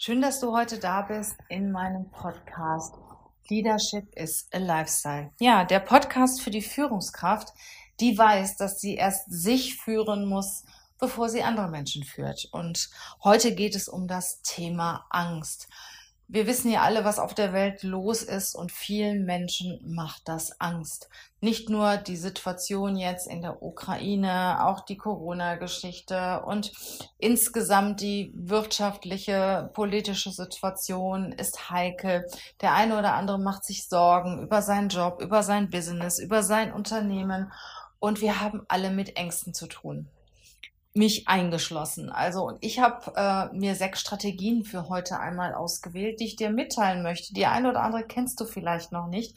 Schön, dass du heute da bist in meinem Podcast Leadership is a Lifestyle. Ja, der Podcast für die Führungskraft, die weiß, dass sie erst sich führen muss, bevor sie andere Menschen führt. Und heute geht es um das Thema Angst. Wir wissen ja alle, was auf der Welt los ist und vielen Menschen macht das Angst. Nicht nur die Situation jetzt in der Ukraine, auch die Corona-Geschichte und insgesamt die wirtschaftliche, politische Situation ist heikel. Der eine oder andere macht sich Sorgen über seinen Job, über sein Business, über sein Unternehmen und wir haben alle mit Ängsten zu tun mich eingeschlossen. Also ich habe äh, mir sechs Strategien für heute einmal ausgewählt, die ich dir mitteilen möchte. Die eine oder andere kennst du vielleicht noch nicht,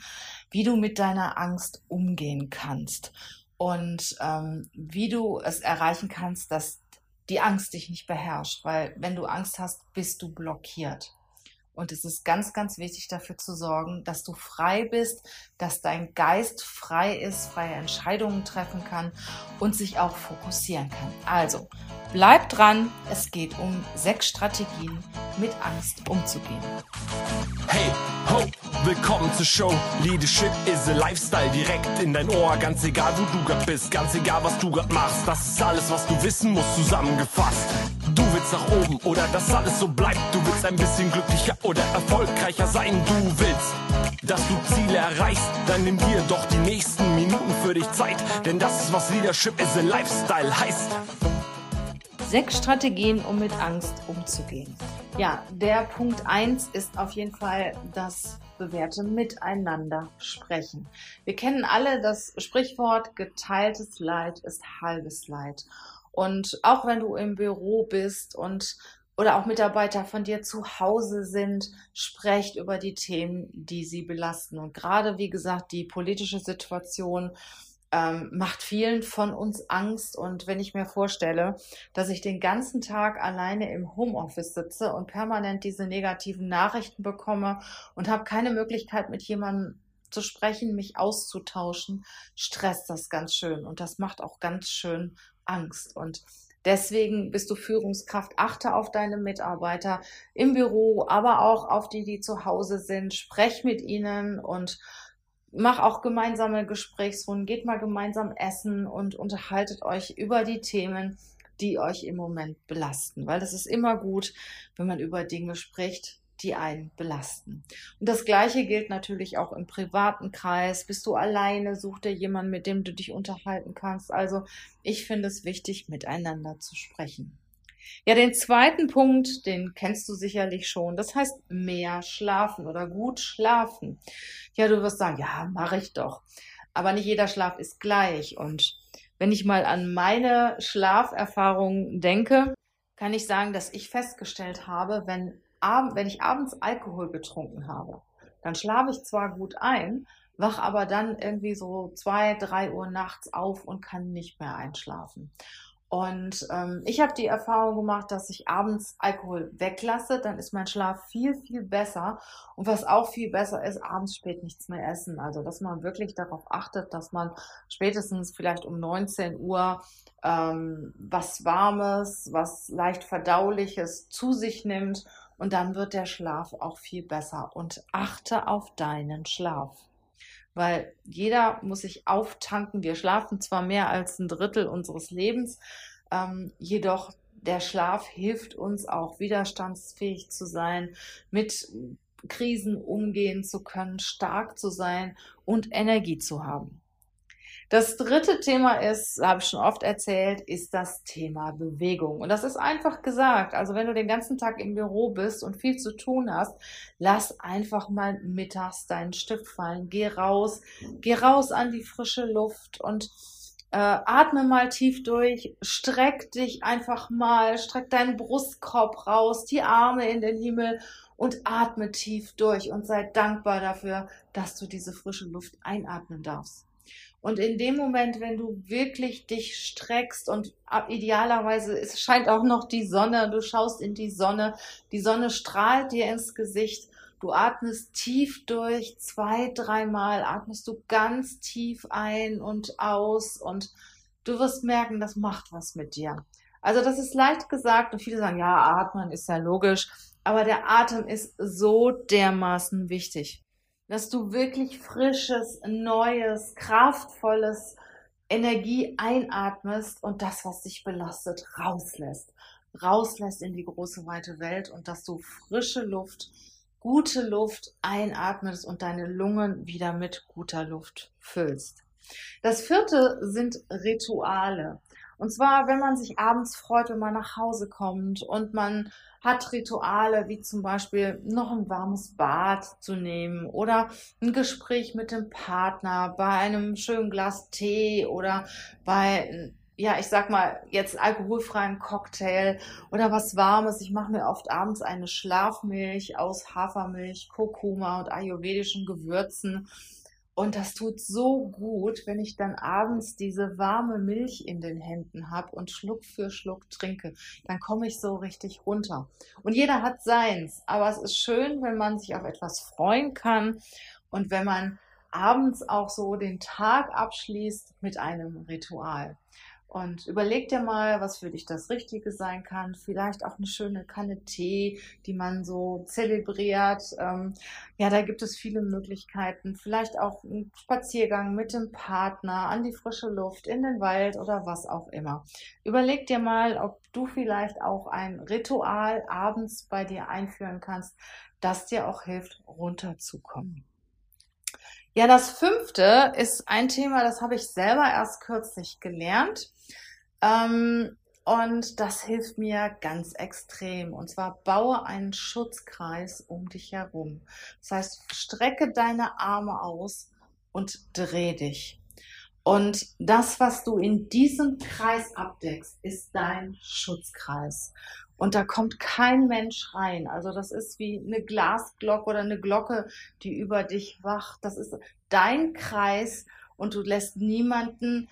wie du mit deiner Angst umgehen kannst und ähm, wie du es erreichen kannst, dass die Angst dich nicht beherrscht, weil wenn du Angst hast, bist du blockiert. Und es ist ganz, ganz wichtig dafür zu sorgen, dass du frei bist, dass dein Geist frei ist, freie Entscheidungen treffen kann und sich auch fokussieren kann. Also, bleib dran. Es geht um sechs Strategien, mit Angst umzugehen. Hey, ho, willkommen zur Show. Leadership is a Lifestyle direkt in dein Ohr. Ganz egal, wo du grad bist, ganz egal, was du grad machst. Das ist alles, was du wissen musst, zusammengefasst. Willst nach oben oder dass alles so bleibt. Du willst ein bisschen glücklicher oder erfolgreicher sein. Du willst, dass du Ziele erreichst. Dann nimm dir doch die nächsten Minuten für dich Zeit. Denn das ist, was Leadership is a Lifestyle heißt. Sechs Strategien, um mit Angst umzugehen. Ja, der Punkt eins ist auf jeden Fall das bewährte Miteinander sprechen. Wir kennen alle das Sprichwort, geteiltes Leid ist halbes Leid. Und auch wenn du im Büro bist und oder auch Mitarbeiter von dir zu Hause sind, sprecht über die Themen, die sie belasten. Und gerade, wie gesagt, die politische Situation ähm, macht vielen von uns Angst. Und wenn ich mir vorstelle, dass ich den ganzen Tag alleine im Homeoffice sitze und permanent diese negativen Nachrichten bekomme und habe keine Möglichkeit, mit jemandem zu sprechen, mich auszutauschen, stresst das ganz schön. Und das macht auch ganz schön Angst. Und deswegen bist du Führungskraft. Achte auf deine Mitarbeiter im Büro, aber auch auf die, die zu Hause sind. Sprech mit ihnen und mach auch gemeinsame Gesprächsrunden. Geht mal gemeinsam essen und unterhaltet euch über die Themen, die euch im Moment belasten. Weil es ist immer gut, wenn man über Dinge spricht, die einen belasten. Und das Gleiche gilt natürlich auch im privaten Kreis. Bist du alleine, such dir jemanden, mit dem du dich unterhalten kannst. Also ich finde es wichtig, miteinander zu sprechen. Ja, den zweiten Punkt, den kennst du sicherlich schon. Das heißt mehr schlafen oder gut schlafen. Ja, du wirst sagen, ja, mache ich doch. Aber nicht jeder Schlaf ist gleich. Und wenn ich mal an meine Schlaferfahrungen denke, kann ich sagen, dass ich festgestellt habe, wenn wenn ich abends Alkohol getrunken habe, dann schlafe ich zwar gut ein, wach aber dann irgendwie so zwei, drei Uhr nachts auf und kann nicht mehr einschlafen. Und ähm, ich habe die Erfahrung gemacht, dass ich abends Alkohol weglasse, dann ist mein Schlaf viel, viel besser. Und was auch viel besser ist, abends spät nichts mehr essen. Also, dass man wirklich darauf achtet, dass man spätestens vielleicht um 19 Uhr ähm, was Warmes, was leicht Verdauliches zu sich nimmt und dann wird der Schlaf auch viel besser. Und achte auf deinen Schlaf. Weil jeder muss sich auftanken. Wir schlafen zwar mehr als ein Drittel unseres Lebens, ähm, jedoch der Schlaf hilft uns auch widerstandsfähig zu sein, mit Krisen umgehen zu können, stark zu sein und Energie zu haben. Das dritte Thema ist, habe ich schon oft erzählt, ist das Thema Bewegung. Und das ist einfach gesagt. Also wenn du den ganzen Tag im Büro bist und viel zu tun hast, lass einfach mal mittags deinen Stift fallen. Geh raus, geh raus an die frische Luft und äh, atme mal tief durch, streck dich einfach mal, streck deinen Brustkorb raus, die Arme in den Himmel und atme tief durch und sei dankbar dafür, dass du diese frische Luft einatmen darfst. Und in dem Moment, wenn du wirklich dich streckst und idealerweise, es scheint auch noch die Sonne, du schaust in die Sonne, die Sonne strahlt dir ins Gesicht, du atmest tief durch, zwei, dreimal atmest du ganz tief ein und aus und du wirst merken, das macht was mit dir. Also das ist leicht gesagt und viele sagen, ja, atmen ist ja logisch, aber der Atem ist so dermaßen wichtig, dass du wirklich frisches, neues, kraftvolles Energie einatmest und das, was dich belastet, rauslässt. Rauslässt in die große, weite Welt und dass du frische Luft, gute Luft einatmest und deine Lungen wieder mit guter Luft füllst. Das vierte sind Rituale. Und zwar, wenn man sich abends freut, wenn man nach Hause kommt und man hat Rituale, wie zum Beispiel noch ein warmes Bad zu nehmen oder ein Gespräch mit dem Partner bei einem schönen Glas Tee oder bei ja, ich sag mal, jetzt alkoholfreien Cocktail oder was Warmes. Ich mache mir oft abends eine Schlafmilch aus Hafermilch, Kurkuma und ayurvedischen Gewürzen und das tut so gut, wenn ich dann abends diese warme Milch in den Händen habe und Schluck für Schluck trinke. Dann komme ich so richtig runter. Und jeder hat seins. Aber es ist schön, wenn man sich auf etwas freuen kann und wenn man abends auch so den Tag abschließt mit einem Ritual. Und überleg dir mal, was für dich das Richtige sein kann. Vielleicht auch eine schöne Kanne Tee, die man so zelebriert. Ähm, ja, da gibt es viele Möglichkeiten. Vielleicht auch ein Spaziergang mit dem Partner an die frische Luft, in den Wald oder was auch immer. Überleg dir mal, ob du vielleicht auch ein Ritual abends bei dir einführen kannst, das dir auch hilft, runterzukommen. Ja, das fünfte ist ein Thema, das habe ich selber erst kürzlich gelernt. Ähm, und das hilft mir ganz extrem. Und zwar baue einen Schutzkreis um dich herum. Das heißt, strecke deine Arme aus und dreh dich. Und das, was du in diesem Kreis abdeckst, ist dein Schutzkreis. Und da kommt kein Mensch rein. Also das ist wie eine Glasglocke oder eine Glocke, die über dich wacht. Das ist dein Kreis und du lässt niemanden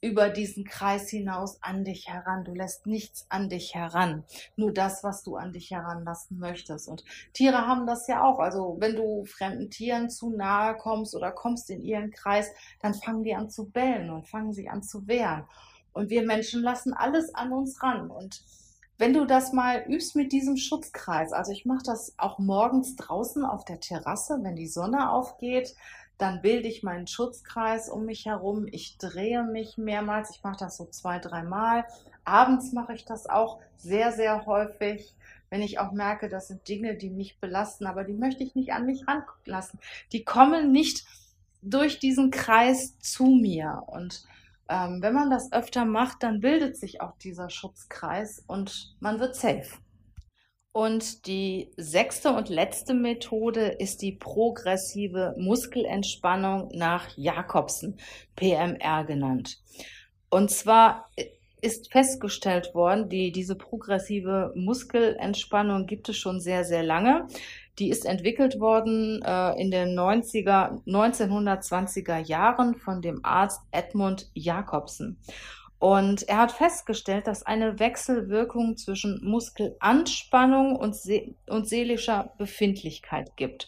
über diesen Kreis hinaus an dich heran. Du lässt nichts an dich heran. Nur das, was du an dich heranlassen möchtest. Und Tiere haben das ja auch. Also wenn du fremden Tieren zu nahe kommst oder kommst in ihren Kreis, dann fangen die an zu bellen und fangen sich an zu wehren. Und wir Menschen lassen alles an uns ran. Und wenn du das mal übst mit diesem Schutzkreis, also ich mache das auch morgens draußen auf der Terrasse, wenn die Sonne aufgeht, dann bilde ich meinen Schutzkreis um mich herum. Ich drehe mich mehrmals. Ich mache das so zwei, dreimal. Abends mache ich das auch sehr, sehr häufig, wenn ich auch merke, das sind Dinge, die mich belasten, aber die möchte ich nicht an mich ranlassen. Die kommen nicht durch diesen Kreis zu mir. Und ähm, wenn man das öfter macht, dann bildet sich auch dieser Schutzkreis und man wird safe. Und die sechste und letzte Methode ist die progressive Muskelentspannung nach Jakobsen, PMR genannt. Und zwar ist festgestellt worden, die, diese progressive Muskelentspannung gibt es schon sehr, sehr lange. Die ist entwickelt worden äh, in den 90er, 1920er Jahren von dem Arzt Edmund Jakobsen. Und er hat festgestellt, dass eine Wechselwirkung zwischen Muskelanspannung und, see und seelischer Befindlichkeit gibt.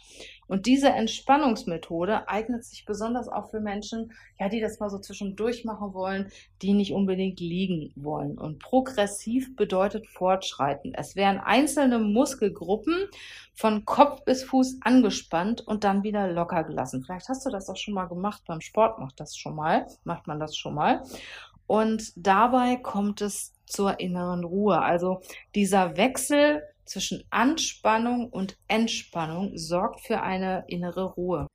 Und diese Entspannungsmethode eignet sich besonders auch für Menschen, ja, die das mal so zwischendurch machen wollen, die nicht unbedingt liegen wollen. Und progressiv bedeutet fortschreitend. Es werden einzelne Muskelgruppen von Kopf bis Fuß angespannt und dann wieder locker gelassen. Vielleicht hast du das auch schon mal gemacht. Beim Sport macht das schon mal, macht man das schon mal. Und dabei kommt es zur inneren Ruhe. Also dieser Wechsel zwischen Anspannung und Entspannung sorgt für eine innere Ruhe.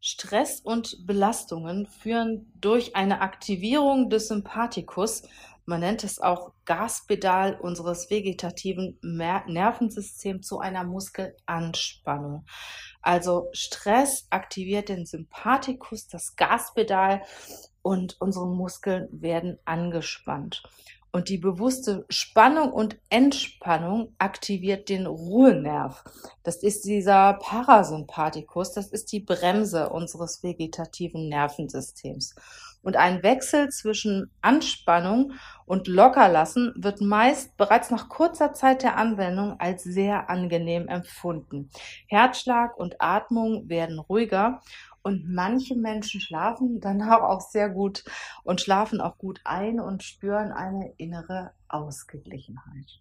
Stress und Belastungen führen durch eine Aktivierung des Sympathikus, man nennt es auch Gaspedal unseres vegetativen Nervensystems zu einer Muskelanspannung. Also Stress aktiviert den Sympathikus, das Gaspedal und unsere Muskeln werden angespannt. Und die bewusste Spannung und Entspannung aktiviert den Ruhenerv. Das ist dieser Parasympathikus, das ist die Bremse unseres vegetativen Nervensystems. Und ein Wechsel zwischen Anspannung und Lockerlassen wird meist bereits nach kurzer Zeit der Anwendung als sehr angenehm empfunden. Herzschlag und Atmung werden ruhiger Und manche Menschen schlafen danach auch sehr gut und schlafen auch gut ein und spüren eine innere Ausgeglichenheit.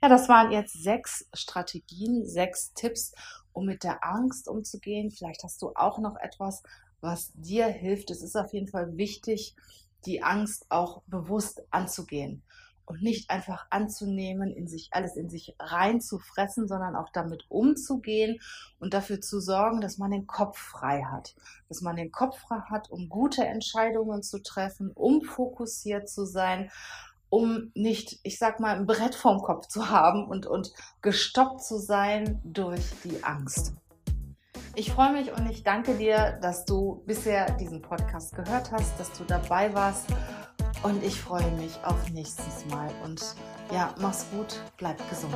Ja, das waren jetzt sechs Strategien, sechs Tipps, um mit der Angst umzugehen. Vielleicht hast du auch noch etwas, was dir hilft. Es ist auf jeden Fall wichtig, die Angst auch bewusst anzugehen und nicht einfach anzunehmen, in sich alles in sich reinzufressen, sondern auch damit umzugehen und dafür zu sorgen, dass man den Kopf frei hat, dass man den Kopf frei hat, um gute Entscheidungen zu treffen, um fokussiert zu sein, um nicht, ich sag mal, ein Brett vorm Kopf zu haben und und gestoppt zu sein durch die Angst. Ich freue mich und ich danke dir, dass du bisher diesen Podcast gehört hast, dass du dabei warst und ich freue mich auf nächstes Mal. Und ja, mach's gut, bleib gesund.